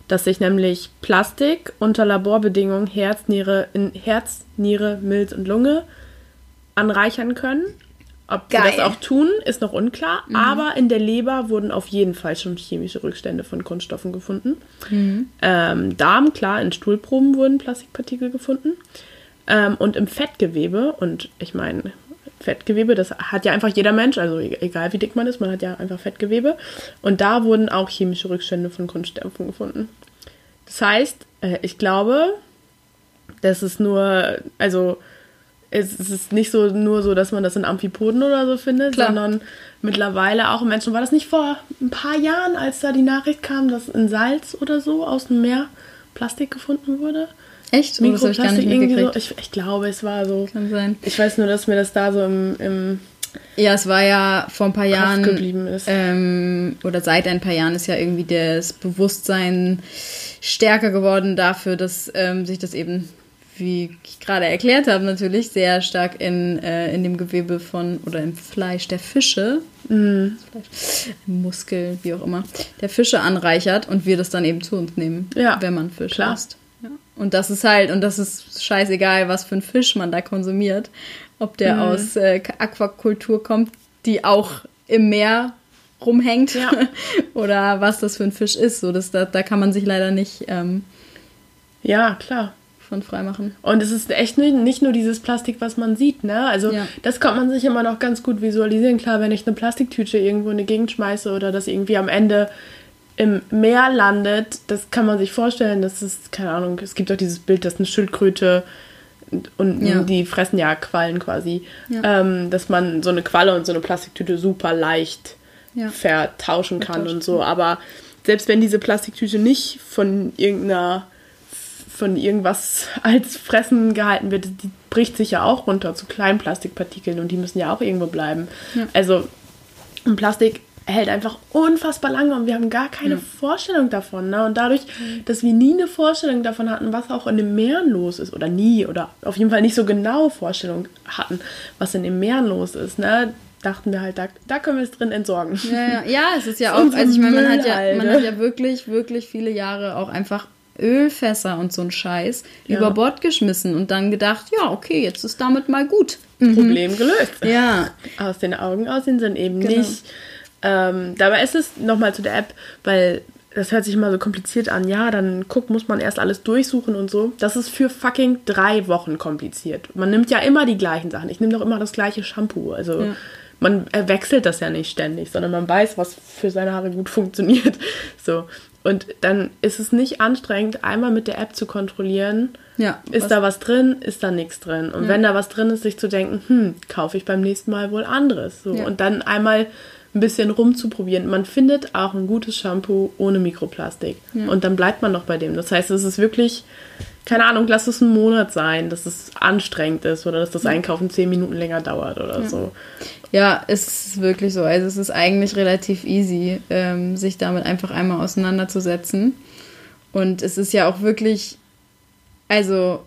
Speaker 1: dass sich nämlich Plastik unter Laborbedingungen Herz, Niere, in Herz, Niere, Milz und Lunge anreichern können. Ob sie
Speaker 2: Geil.
Speaker 1: das auch tun, ist noch unklar. Aber in der Leber wurden auf jeden Fall schon chemische Rückstände von Kunststoffen gefunden. Ähm, Darm, klar, in Stuhlproben wurden Plastikpartikel gefunden. Ähm, und im Fettgewebe, und ich meine, Fettgewebe, das hat ja einfach jeder Mensch, also e- egal wie dick man ist, man hat ja einfach Fettgewebe. Und da wurden auch chemische Rückstände von Kunststoffen gefunden. Das heißt, äh, ich glaube, das ist nur, also es es ist nicht so nur so, dass man das in Amphipoden oder so findet,
Speaker 2: Klar.
Speaker 1: sondern mittlerweile auch im Menschen. War das nicht vor ein paar Jahren, als da die Nachricht kam, dass in Salz oder so aus dem Meer Plastik gefunden wurde?
Speaker 2: Echt? Oh, das habe ich gar nicht
Speaker 1: irgendwie so. Ich, ich glaube, es war so.
Speaker 2: Kann sein.
Speaker 1: Ich weiß nur, dass mir das da so im, im
Speaker 2: Ja, es war ja vor ein paar Jahren
Speaker 1: geblieben ist.
Speaker 2: Ähm, oder seit ein paar Jahren ist ja irgendwie das Bewusstsein stärker geworden dafür, dass ähm, sich das eben, wie ich gerade erklärt habe, natürlich sehr stark in, äh, in dem Gewebe von oder im Fleisch der Fische,
Speaker 1: Mhm.
Speaker 2: Fleisch, Muskel, wie auch immer, der Fische anreichert und wir das dann eben zu uns nehmen,
Speaker 1: Ja,
Speaker 2: wenn man Fisch
Speaker 1: klar.
Speaker 2: isst. Und das ist halt, und das ist scheißegal, was für ein Fisch man da konsumiert. Ob der
Speaker 1: Mhm.
Speaker 2: aus äh, Aquakultur kommt, die auch im Meer rumhängt
Speaker 1: Ja.
Speaker 2: oder was das für ein Fisch ist. So, das, da, da kann man sich leider nicht ähm,
Speaker 1: ja, klar.
Speaker 2: von freimachen.
Speaker 1: Und es ist echt nicht, nicht nur dieses Plastik, was man sieht, ne? Also
Speaker 2: Ja.
Speaker 1: das kann man sich immer noch ganz gut visualisieren. Klar, wenn ich eine Plastiktüte irgendwo in die Gegend schmeiße oder das irgendwie am Ende im Meer landet, das kann man sich vorstellen. Das ist, keine Ahnung, es gibt auch dieses Bild, dass eine Schildkröte und,
Speaker 2: Ja.
Speaker 1: die fressen ja Quallen quasi,
Speaker 2: Ja.
Speaker 1: ähm, dass man so eine Qualle und so eine Plastiktüte super leicht
Speaker 2: Ja.
Speaker 1: vertauschen kann
Speaker 2: Vertauscht,
Speaker 1: und so. Aber selbst wenn diese Plastiktüte nicht von irgendeiner von irgendwas als Fressen gehalten wird, die bricht sich ja auch runter zu kleinen Plastikpartikeln und die müssen ja auch irgendwo bleiben. Also ein Plastik hält einfach unfassbar lange und wir haben gar keine Vorstellung davon. Ne? Und dadurch, dass wir nie eine Vorstellung davon hatten, was auch in den Meeren los ist, oder nie, oder auf jeden Fall nicht so genaue Vorstellung hatten, was in den Meeren los ist, ne? dachten wir halt, da, da können wir es drin entsorgen.
Speaker 2: Ja, ja, ja, es ist ja auch, also ich meine, man hat ja, man hat ja wirklich, wirklich viele Jahre auch einfach Ölfässer und so ein Scheiß
Speaker 1: Ja.
Speaker 2: über Bord geschmissen und dann gedacht, ja, okay, jetzt ist damit mal gut.
Speaker 1: Problem gelöst.
Speaker 2: Ja,
Speaker 1: aus den Augen, aus den Sinn eben
Speaker 2: Genau.
Speaker 1: nicht. Ähm, dabei ist es nochmal zu der App, weil das hört sich immer so kompliziert an. Ja, dann guck, muss man erst alles durchsuchen und so. Das ist für fucking drei Wochen kompliziert. Man nimmt ja immer die gleichen Sachen. Ich nehme doch immer das gleiche Shampoo. Also
Speaker 2: Ja.
Speaker 1: man wechselt das ja nicht ständig, sondern man weiß, was für seine Haare gut funktioniert. So. Und dann ist es nicht anstrengend, einmal mit der App zu kontrollieren,
Speaker 2: ja.
Speaker 1: ist
Speaker 2: was-
Speaker 1: da was drin, ist da nichts drin. Und wenn da was drin ist, sich zu denken, hm, kaufe ich beim nächsten Mal wohl anderes. So.
Speaker 2: Ja.
Speaker 1: Und dann einmal ein bisschen rumzuprobieren. Man findet auch ein gutes Shampoo ohne Mikroplastik. Und dann bleibt man noch bei dem. Das heißt, es ist wirklich, keine Ahnung, lass es einen Monat sein, dass es anstrengend ist oder dass das Einkaufen zehn Minuten länger dauert oder so.
Speaker 2: Ja, es ist wirklich so. Also es ist eigentlich relativ easy, ähm, sich damit einfach einmal auseinanderzusetzen. Und es ist ja auch wirklich, also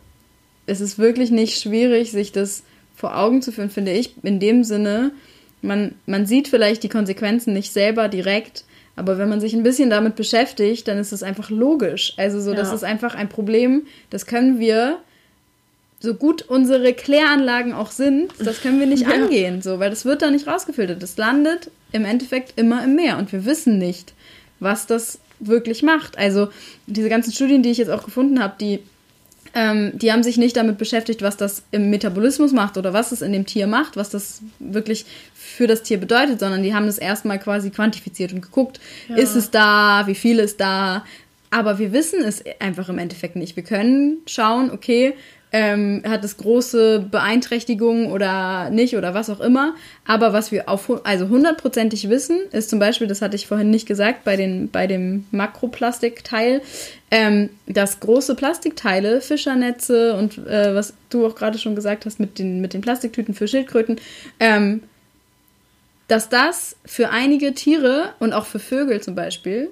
Speaker 2: es ist wirklich nicht schwierig, sich das vor Augen zu führen, finde ich, in dem Sinne, man, man sieht vielleicht die Konsequenzen nicht selber direkt, aber wenn man sich ein bisschen damit beschäftigt, dann ist es einfach logisch. Also so, das
Speaker 1: Ja.
Speaker 2: ist einfach ein Problem, das können wir, so gut unsere Kläranlagen auch sind, das können wir nicht
Speaker 1: Ja.
Speaker 2: angehen, so, weil das wird da nicht rausgefiltert. Das landet im Endeffekt immer im Meer und wir wissen nicht, was das wirklich macht. Also diese ganzen Studien, die ich jetzt auch gefunden habe, die ähm, die haben sich nicht damit beschäftigt, was das im Metabolismus macht oder was es in dem Tier macht, was das wirklich für das Tier bedeutet, sondern die haben das erstmal quasi quantifiziert und geguckt, ist es da, wie viel ist da. Aber wir wissen es einfach im Endeffekt nicht. Wir können schauen, okay, ähm, hat es große Beeinträchtigungen oder nicht oder was auch immer. Aber was wir auf, also hundertprozentig wissen, ist zum Beispiel, das hatte ich vorhin nicht gesagt, bei, den, bei dem Makroplastikteil, ähm, dass große Plastikteile, Fischernetze und äh, was du auch gerade schon gesagt hast mit den, mit den Plastiktüten für Schildkröten, ähm, dass das für einige Tiere und auch für Vögel zum Beispiel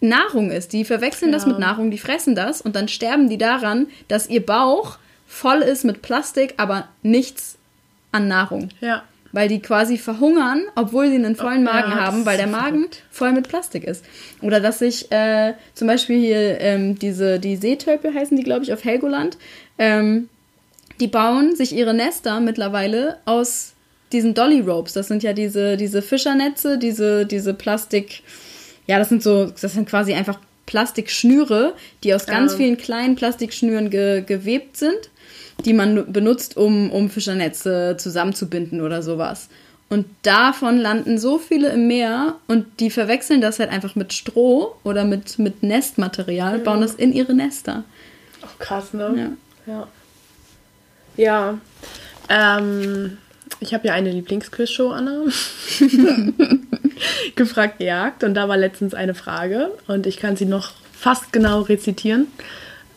Speaker 2: Nahrung ist. Die verwechseln das
Speaker 1: Ja.
Speaker 2: mit Nahrung, die fressen das und dann sterben die daran, dass ihr Bauch voll ist mit Plastik, aber nichts an Nahrung.
Speaker 1: Ja.
Speaker 2: Weil die quasi verhungern, obwohl sie einen vollen
Speaker 1: Ja,
Speaker 2: Magen
Speaker 1: das
Speaker 2: haben, weil der Magen voll mit Plastik ist. Oder dass sich äh, zum Beispiel hier ähm, diese, die Seetölpel heißen die, glaube ich, auf Helgoland, ähm, die bauen sich ihre Nester mittlerweile aus diesen Dolly Ropes. Das sind ja diese, diese Fischernetze, diese, diese Plastik, ja, das sind so, das sind quasi einfach Plastikschnüre, die aus ganz
Speaker 1: Ja.
Speaker 2: vielen kleinen Plastikschnüren ge, gewebt sind, die man nu- benutzt, um, um Fischernetze zusammenzubinden oder sowas. Und davon landen so viele im Meer und die verwechseln das halt einfach mit Stroh oder mit, mit Nestmaterial, bauen das in ihre Nester.
Speaker 1: Auch krass, ne? Ja. Ja. Ähm, ich habe ja eine Lieblingsquizshow, Anna. Gefragt, gejagt. Und da war letztens eine Frage. Und ich kann sie noch fast genau rezitieren.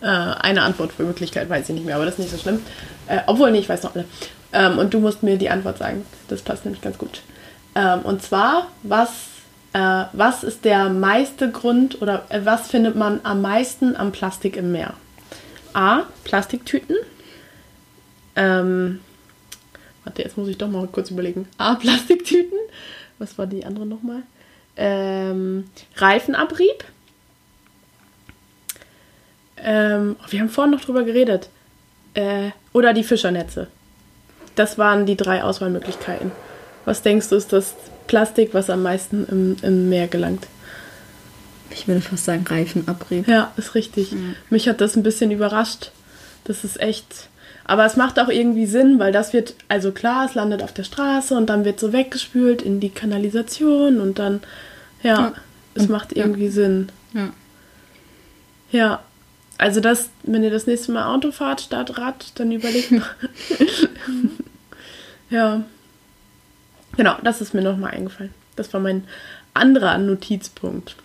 Speaker 1: Äh, eine Antwortmöglichkeit weiß ich nicht mehr, aber das ist nicht so schlimm. Äh, obwohl, nee, ich weiß noch alle. Ähm, und du musst mir die Antwort sagen. Das passt nämlich ganz gut. Ähm, und zwar, was, äh, was ist der meiste Grund oder äh, was findet man am meisten am Plastik im Meer? A. Plastiktüten. Ähm, warte, jetzt muss ich doch mal kurz überlegen. A. Plastiktüten. Was war die andere nochmal? Ähm, Reifenabrieb. Ähm, oh, wir haben vorhin noch drüber geredet. Äh, oder die Fischernetze. Das waren die drei Auswahlmöglichkeiten. Was denkst du, ist das Plastik, was am meisten im, im Meer gelangt?
Speaker 2: Ich würde fast sagen Reifenabrieb.
Speaker 1: Ja, ist richtig. Mich hat das ein bisschen überrascht. Das ist echt. Aber es macht auch irgendwie Sinn, weil das wird, also klar, es landet auf der Straße und dann wird so weggespült in die Kanalisation und dann, ja,
Speaker 2: Ja.
Speaker 1: es macht irgendwie Sinn.
Speaker 2: Ja.
Speaker 1: Ja. Also das, wenn ihr das nächste Mal Auto fahrt statt Rad, dann überlegt mal. ja. Genau, das ist mir nochmal eingefallen. Das war mein anderer Notizpunkt.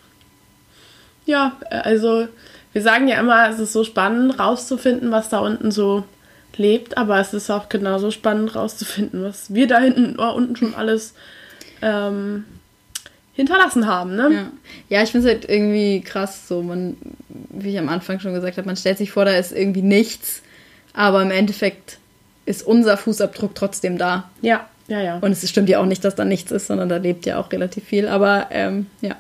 Speaker 1: Ja, äh, also wir sagen ja immer, es ist so spannend rauszufinden, was da unten so lebt, aber es ist auch genauso spannend rauszufinden, was wir da hinten oh, unten schon alles ähm, hinterlassen haben. Ne?
Speaker 2: Ja, ja ich finde es halt irgendwie krass, so man, wie ich am Anfang schon gesagt habe, man stellt sich vor, da ist irgendwie nichts, aber im Endeffekt ist unser Fußabdruck trotzdem da.
Speaker 1: Ja, ja, ja.
Speaker 2: Und es stimmt ja auch nicht, dass da nichts ist, sondern da lebt ja auch relativ viel. Aber ähm, ja.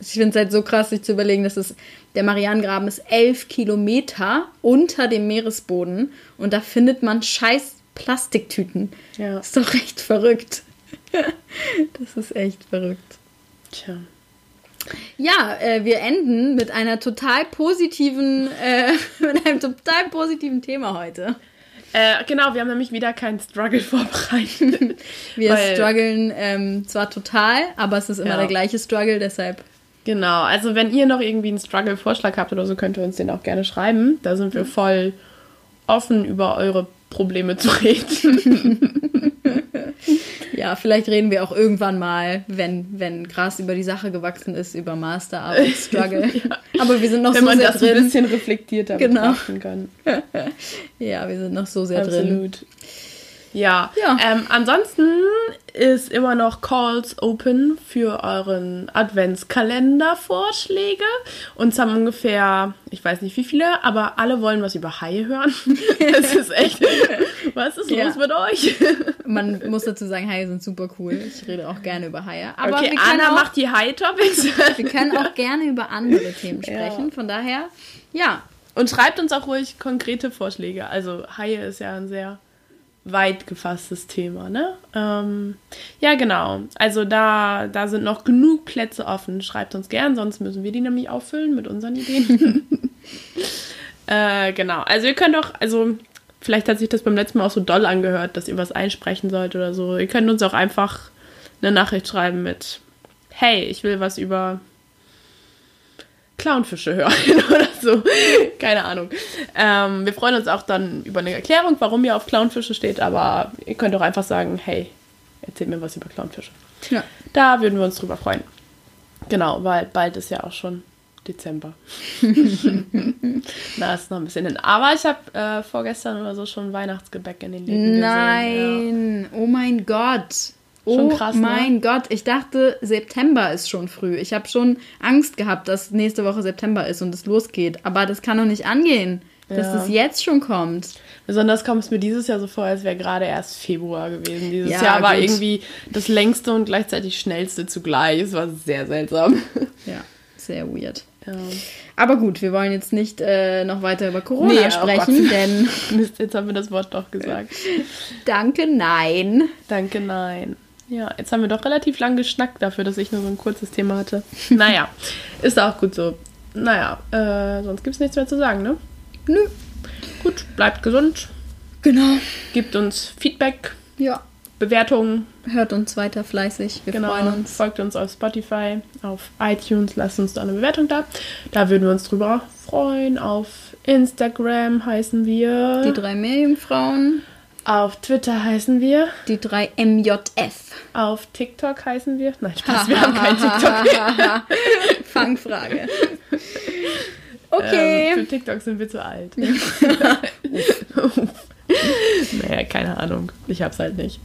Speaker 2: Ich finde es halt so krass, sich zu überlegen, dass es, der Marianengraben ist elf Kilometer unter dem Meeresboden und da findet man scheiß Plastiktüten.
Speaker 1: Ja.
Speaker 2: Ist doch echt verrückt. das ist echt verrückt.
Speaker 1: Tja.
Speaker 2: Ja, äh, wir enden mit einer total positiven, äh, mit einem total positiven Thema heute.
Speaker 1: Äh, genau, wir haben nämlich wieder keinen Struggle vorbereitet.
Speaker 2: Wir
Speaker 1: Weil-
Speaker 2: strugglen ähm, zwar total, aber es ist immer
Speaker 1: Ja.
Speaker 2: der gleiche Struggle, deshalb.
Speaker 1: Genau, also wenn ihr noch irgendwie einen Struggle-Vorschlag habt oder so, könnt ihr uns den auch gerne schreiben. Da sind wir voll offen, über eure Probleme zu reden.
Speaker 2: Ja, vielleicht reden wir auch irgendwann mal, wenn, wenn Gras über die Sache gewachsen ist, über Masterarbeit-Struggle. Aber wir sind noch
Speaker 1: wenn
Speaker 2: so
Speaker 1: man
Speaker 2: sehr
Speaker 1: das ein
Speaker 2: drin.
Speaker 1: bisschen reflektierter
Speaker 2: Genau.
Speaker 1: betrachten kann.
Speaker 2: Ja, wir sind noch so sehr drin.
Speaker 1: Absolut. Ja.
Speaker 2: Ja.
Speaker 1: Ähm, ansonsten ist immer noch Calls open für euren Adventskalender-Vorschläge. Uns haben ungefähr, ich weiß nicht wie viele, aber alle wollen was über Haie hören. Das ist echt. Was ist
Speaker 2: Ja.
Speaker 1: los mit euch?
Speaker 2: Man muss dazu sagen, Haie sind super cool. Ich rede auch gerne über Haie. Aber
Speaker 1: okay, Anna
Speaker 2: auch,
Speaker 1: macht die Hai-Topics.
Speaker 2: wir können auch gerne über andere Themen sprechen. Von daher, ja,
Speaker 1: Und schreibt uns auch ruhig konkrete Vorschläge. Also Haie ist ja ein sehr weit gefasstes Thema, ne? Ähm, ja, genau. Also da, da sind noch genug Plätze offen. Schreibt uns gern, sonst müssen wir die nämlich auffüllen mit unseren Ideen. äh, genau. Also ihr könnt auch, also vielleicht hat sich das beim letzten Mal auch so doll angehört, dass ihr was einsprechen sollt oder so. Ihr könnt uns auch einfach eine Nachricht schreiben mit Hey, ich will was über Clownfische hören oder so. Keine Ahnung. Ähm, wir freuen uns auch dann über eine Erklärung, warum ihr auf Clownfische steht, aber ihr könnt auch einfach sagen, hey, erzählt mir was über Clownfische.
Speaker 2: ja.
Speaker 1: Da würden wir uns drüber freuen. Genau, weil bald ist ja auch schon Dezember. Na, ist noch ein bisschen hin. Aber ich habe äh, vorgestern oder so schon Weihnachtsgebäck in den Läden gesehen. Ja.
Speaker 2: Nein, oh mein Gott. Oh
Speaker 1: Schon krass, ne?
Speaker 2: mein Gott, ich dachte, September ist schon früh. Ich habe schon Angst gehabt, dass nächste Woche September ist und es losgeht. Aber das kann doch nicht angehen, dass
Speaker 1: Ja.
Speaker 2: es jetzt schon kommt.
Speaker 1: Besonders kommt es mir dieses Jahr so vor, als wäre gerade erst Februar gewesen. Dieses
Speaker 2: Ja,
Speaker 1: Jahr war
Speaker 2: gut.
Speaker 1: irgendwie das längste und gleichzeitig schnellste zugleich. Es war sehr seltsam.
Speaker 2: Ja, sehr weird.
Speaker 1: Ja.
Speaker 2: Aber gut, wir wollen jetzt nicht äh, noch weiter über Corona
Speaker 1: Nee, oh
Speaker 2: sprechen,
Speaker 1: Gott.
Speaker 2: denn
Speaker 1: Mist, jetzt haben wir das Wort doch gesagt.
Speaker 2: danke, nein.
Speaker 1: Danke, nein. Ja, jetzt haben wir doch relativ lang geschnackt dafür, dass ich nur so ein kurzes Thema hatte. Naja, ist auch gut so. Naja, äh, sonst gibt es nichts mehr zu sagen, ne?
Speaker 2: Nö.
Speaker 1: Gut, bleibt gesund,
Speaker 2: Genau.
Speaker 1: gebt uns Feedback,
Speaker 2: Ja,
Speaker 1: Bewertungen,
Speaker 2: hört uns weiter fleißig. Wir
Speaker 1: genau,
Speaker 2: freuen uns.
Speaker 1: folgt uns auf Spotify, auf iTunes, lasst uns da eine Bewertung da. Da würden wir uns drüber freuen. Auf Instagram heißen wir.
Speaker 2: Die drei Meerjungfrauen,
Speaker 1: auf Twitter heißen wir.
Speaker 2: die drei MJF.
Speaker 1: Auf TikTok heißen wir. Nein, Spaß, wir haben kein TikTok.
Speaker 2: Fangfrage. Okay.
Speaker 1: Ähm, für TikTok sind wir zu alt. naja, keine Ahnung. Ich hab's halt nicht.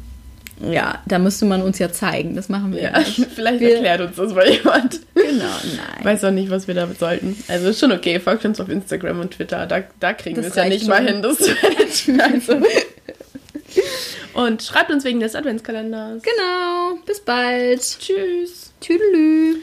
Speaker 2: Ja, da müsste man uns ja zeigen. Das machen wir ja, nicht.
Speaker 1: vielleicht
Speaker 2: Wir-
Speaker 1: erklärt uns das mal jemand.
Speaker 2: Genau, nein.
Speaker 1: Weiß auch nicht, was wir damit sollten. Also ist schon okay, folgt uns auf Instagram und Twitter. Da, da kriegen wir es ja nicht mal
Speaker 2: schon.
Speaker 1: hin, das zu managen. Also. Und schreibt uns wegen des Adventskalenders.
Speaker 2: Genau. Bis bald.
Speaker 1: Tschüss.
Speaker 2: Tüdelü.